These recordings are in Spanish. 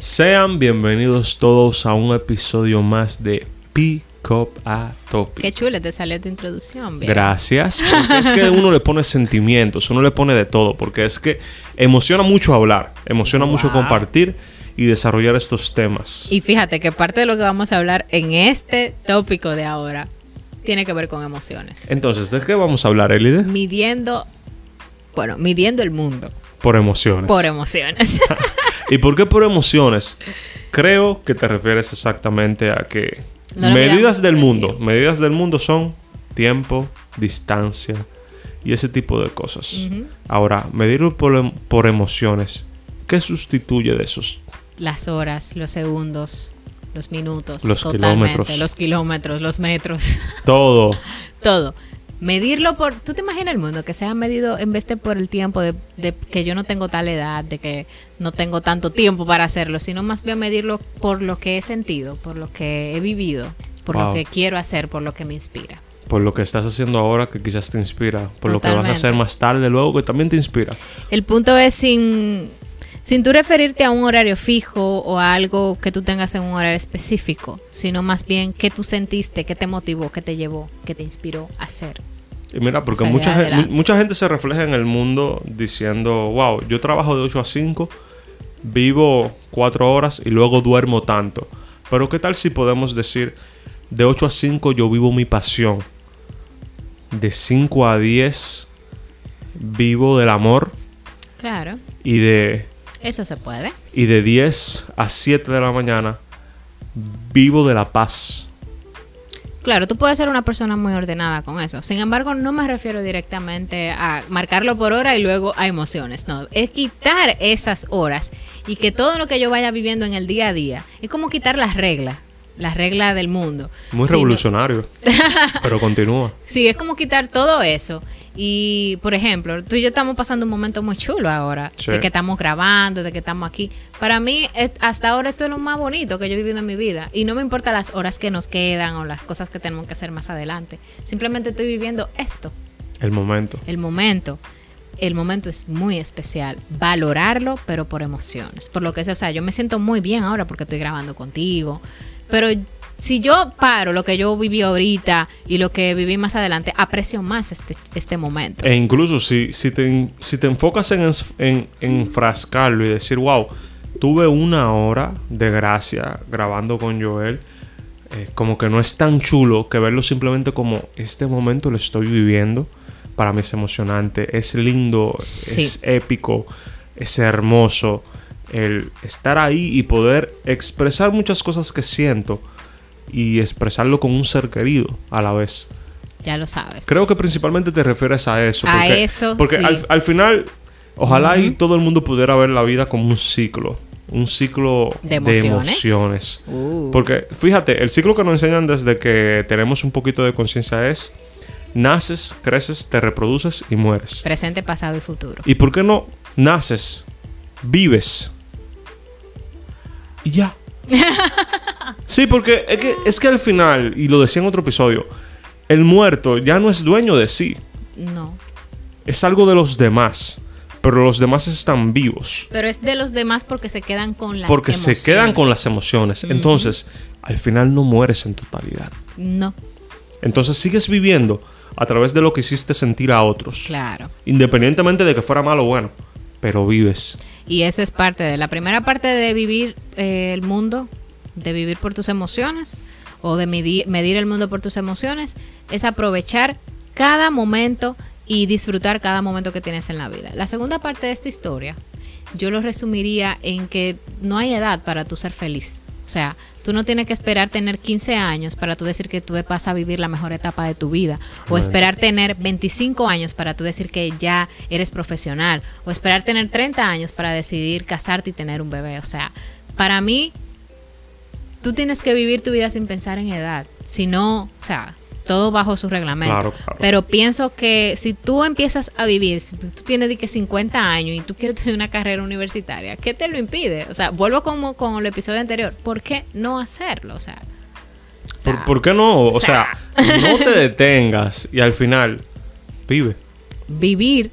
Sean bienvenidos todos a un episodio más de Pick Up a Topic. Qué chula te salió tu introducción. bien. Gracias. Porque es que uno le pone sentimientos, uno le pone de todo, porque es que emociona mucho hablar, emociona mucho Wow. compartir y desarrollar estos temas. Y fíjate que parte de lo que vamos a hablar en este tópico de ahora tiene que ver con emociones. Entonces, ¿de qué vamos a hablar, Elide? Midiendo, bueno, midiendo el mundo Por emociones. por emociones. ¿Y por qué por emociones? Creo que te refieres exactamente a que No medidas del mundo, medidas del mundo son tiempo, distancia y ese tipo de cosas. Ahora, medirlo por, em- por emociones, ¿qué sustituye de esos? Las horas, los segundos, los minutos, Los kilómetros. los kilómetros, los metros, Todo. todo. Medirlo por, ¿tú te imaginas el mundo que sea medido en vez de por el tiempo de, de que yo no tengo tal edad, de que no tengo tanto tiempo para hacerlo, sino más bien medirlo por lo que he sentido, por lo que he vivido, por Wow. lo que quiero hacer, por lo que me inspira. Por lo que estás haciendo ahora que quizás te inspira. Por lo que vas a hacer más tarde luego que también te inspira. El punto es sin, sin tú referirte a un horario fijo o a algo que tú tengas en un horario específico, sino más bien qué tú sentiste, qué te motivó, qué te llevó, qué te inspiró a hacer. Y mira, porque Salir mucha, adelante. mucha gente se refleja en el mundo diciendo, wow, yo trabajo de 8 a 5, vivo 4 horas y luego duermo tanto. Pero ¿qué tal si podemos decir, de 8 a 5 yo vivo mi pasión? De 5 a 10 vivo del amor Claro, y de, eso se puede. y de 10 a 7 de la mañana vivo de la paz. Claro, tú puedes ser una persona muy ordenada con eso. Sin embargo, no me refiero directamente a marcarlo por hora y luego a emociones. No, es quitar esas horas y que todo lo que yo vaya viviendo en el día a día es como quitar las reglas, las reglas del mundo. Muy Sino- revolucionario. pero continúa. Sí, es como quitar todo eso. Y, por ejemplo, tú y yo estamos pasando un momento muy chulo ahora, Sí. de que estamos grabando, de que estamos aquí. Para mí, hasta ahora esto es lo más bonito que yo he vivido en mi vida. Y no me importa las horas que nos quedan o las cosas que tenemos que hacer más adelante. Simplemente estoy viviendo esto, El momento. el momento. El momento es muy especial. Valorarlo, pero por emociones. Por lo que sea, o sea, yo me siento muy bien ahora porque estoy grabando contigo. Pero si yo paro lo que yo viví ahorita y lo que viví más adelante, aprecio más este, este momento. E incluso si, si, te, si te enfocas en, en, en enfrascarlo y decir, wow, tuve una hora de gracia grabando con Joel, eh, como que no es tan chulo que verlo simplemente como este momento lo estoy viviendo. Para mí es emocionante, es lindo, Sí. es épico, es hermoso. El estar ahí y poder expresar muchas cosas que siento y expresarlo con un ser querido a la vez. Ya lo sabes. Creo que principalmente te refieres a eso. A Porque, eso, Porque sí. al, al final, ojalá y todo el mundo pudiera ver la vida como un ciclo. Un ciclo ¿De emociones. Uh. Porque fíjate, el ciclo que nos enseñan desde que tenemos un poquito de conciencia es naces, creces, te reproduces y mueres. Presente, pasado y futuro. ¿Y por qué no naces, vives y ya? sí, porque es que, es que al final, y lo decía en otro episodio, el muerto ya no es dueño de sí, No. es algo de los demás, pero los demás están vivos. Pero es de los demás porque se quedan con las Porque se emociones. quedan con las emociones. Entonces, al final no mueres en totalidad. No, Entonces sigues viviendo a través de lo que hiciste sentir a otros. claro. Independientemente de que fuera malo o bueno. Pero vives. Y eso es parte de la primera parte de vivir eh, el mundo, de vivir por tus emociones o de medir, medir el mundo por tus emociones, es aprovechar cada momento y disfrutar cada momento que tienes en la vida. La segunda parte de esta historia, yo lo resumiría en que no hay edad para tú ser feliz. O sea, tú no tienes que esperar tener 15 años para tú decir que tú vas a vivir la mejor etapa de tu vida. O esperar tener 25 años para tú decir que ya eres profesional. O esperar tener 30 años para decidir casarte y tener un bebé. O sea, para mí, tú tienes que vivir tu vida sin pensar en edad. Si no, o sea, todo bajo su reglamento. Claro, claro. Pero pienso que si tú empiezas a vivir, si tú tienes de que 50 años y tú quieres tener una carrera universitaria, ¿qué te lo impide? O sea, vuelvo como con el episodio anterior. ¿Por qué no hacerlo? O sea, o sea, ¿Por, por qué no? O o sea, sea. no te detengas y al final vive. vivir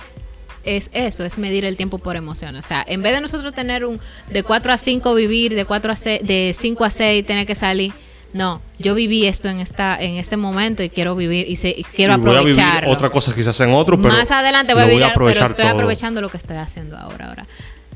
es eso, es medir el tiempo por emociones. O sea, en vez de nosotros tener un de 4 a 5 vivir, de 4 a 6, de 5 a 6 tener que salir, no, yo viví esto en esta en este momento y quiero vivir y, se, y quiero voy a aprovecharlo. otra cosa quizás en otro, pero Más adelante voy a vivir, aprovechar pero estoy todo. aprovechando lo que estoy haciendo ahora, ahora.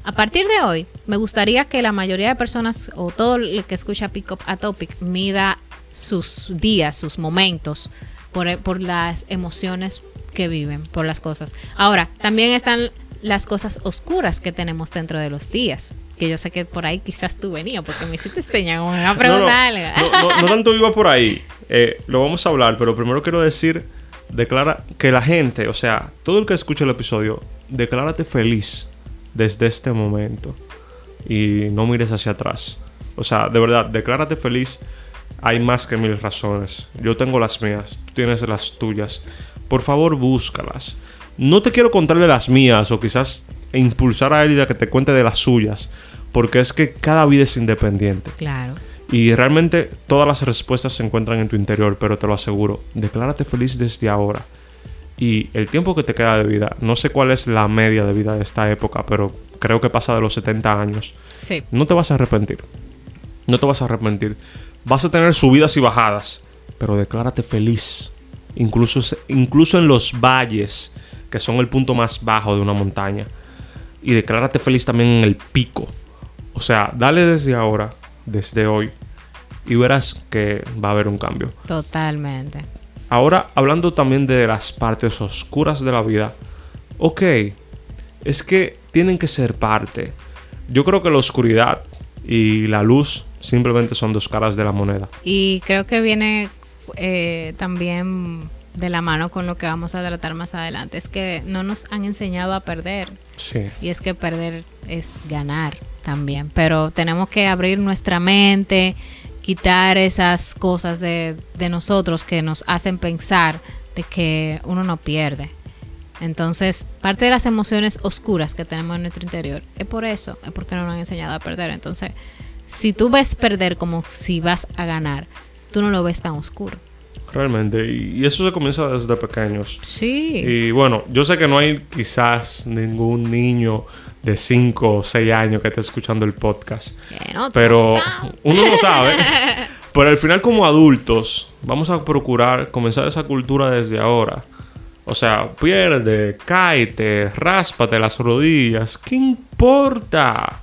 A partir de hoy, me gustaría que la mayoría de personas o todo el que escucha Pick Up a Topic mida sus días, sus momentos por, por las emociones que viven, por las cosas. Ahora, también están las cosas oscuras que tenemos dentro de los días. Que yo sé que por ahí quizás tú venías, porque me hiciste señal, una no, pregunta no, no- no tanto iba por ahí. Eh, lo vamos a hablar, pero primero quiero decir, declara que la gente, o sea, todo el que escuche el episodio, declárate feliz desde este momento y no mires hacia atrás. O sea, de verdad, declárate feliz. Hay más que mil razones. Yo tengo las mías, tú tienes las tuyas. Por favor, búscalas. No te quiero contar de las mías o quizás impulsar a Elida que te cuente de las suyas, porque es que cada vida es independiente. Claro. Y realmente todas las respuestas se encuentran en tu interior, pero te lo aseguro, declárate feliz desde ahora. Y el tiempo que te queda de vida, no sé cuál es la media de vida de esta época, pero creo que pasa de los 70 años. Sí. No te vas a arrepentir. No te vas a arrepentir. Vas a tener subidas y bajadas, pero declárate feliz. Incluso, incluso en los valles, que son el punto más bajo de una montaña. Y declárate feliz también en el pico. O sea, dale desde ahora, desde hoy, y verás que va a haber un cambio. Totalmente. Ahora, hablando también de las partes oscuras de la vida, ok, es que tienen que ser parte. Yo creo que la oscuridad y la luz simplemente son dos caras de la moneda. Y creo que viene eh, también de la mano con lo que vamos a tratar más adelante. Es que no nos han enseñado a perder. Sí. Y es que perder es ganar también. Pero tenemos que abrir nuestra mente, quitar esas cosas de, de nosotros que nos hacen pensar de que uno no pierde. Entonces, parte de las emociones oscuras que tenemos en nuestro interior es por eso, es porque no nos han enseñado a perder. Entonces, si tú ves perder como si vas a ganar, tú no lo ves tan oscuro. Realmente. Y eso se comienza desde pequeños. Sí. Y bueno, yo sé que no hay quizás ningún niño de 5 o 6 años que esté escuchando el podcast. Bueno, Pero uno no sabe. Pero al final como adultos vamos a procurar comenzar esa cultura desde ahora. O sea, pierde, cáete, ráspate las rodillas. ¿Qué importa?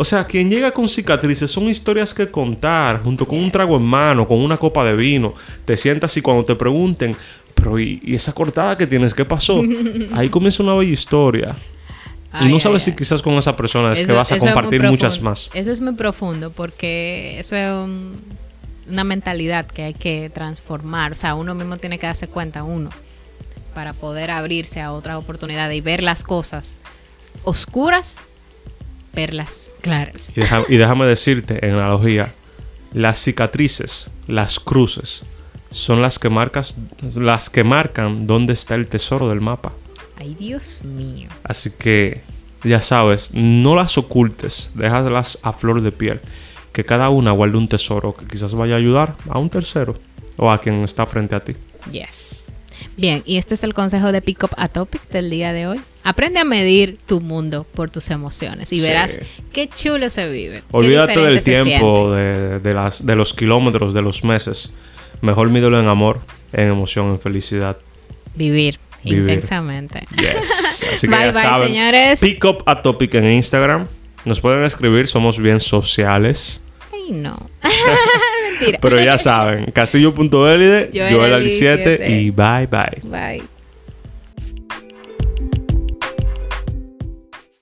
O sea, quien llega con cicatrices son historias que contar, junto con un trago en mano, con una copa de vino. Te sientas y cuando te pregunten, pero ¿y, y esa cortada que tienes? ¿Qué pasó? Ahí comienza una bella historia. y no ay, sabes si quizás con esa persona es que vas a compartir muchas más. Eso es muy profundo porque eso es un- una mentalidad que hay que transformar. O sea, uno mismo tiene que darse cuenta, uno, para poder abrirse a otras oportunidades y ver las cosas oscuras, verlas claras. Y, deja- y déjame decirte, en analogía, las cicatrices, las cruces, son las que marcas, las que marcan dónde está el tesoro del mapa. Ay, Dios mío. Así que ya sabes, no las ocultes, déjalas a flor de piel. Que cada una guarde un tesoro que quizás vaya a ayudar a un tercero o a quien está frente a ti. Yes. Bien, y este es el consejo de Pick Up a Topic del día de hoy. Aprende a medir tu mundo por tus emociones y Sí. verás qué chulo se vive. qué Olvídate del tiempo, de, de las, de los kilómetros, de los meses. Mejor mídelo en amor, en emoción, en felicidad. Vivir, Vivir. intensamente. Yes. Así que Bye, ya bye, saben. señores. Pick up a topic en Instagram. Nos pueden escribir, somos bien sociales. Ay, no. Mentira. Pero ya saben, castillo.elide, Joel Joel Ali Ali 7 siete. y bye bye. Bye.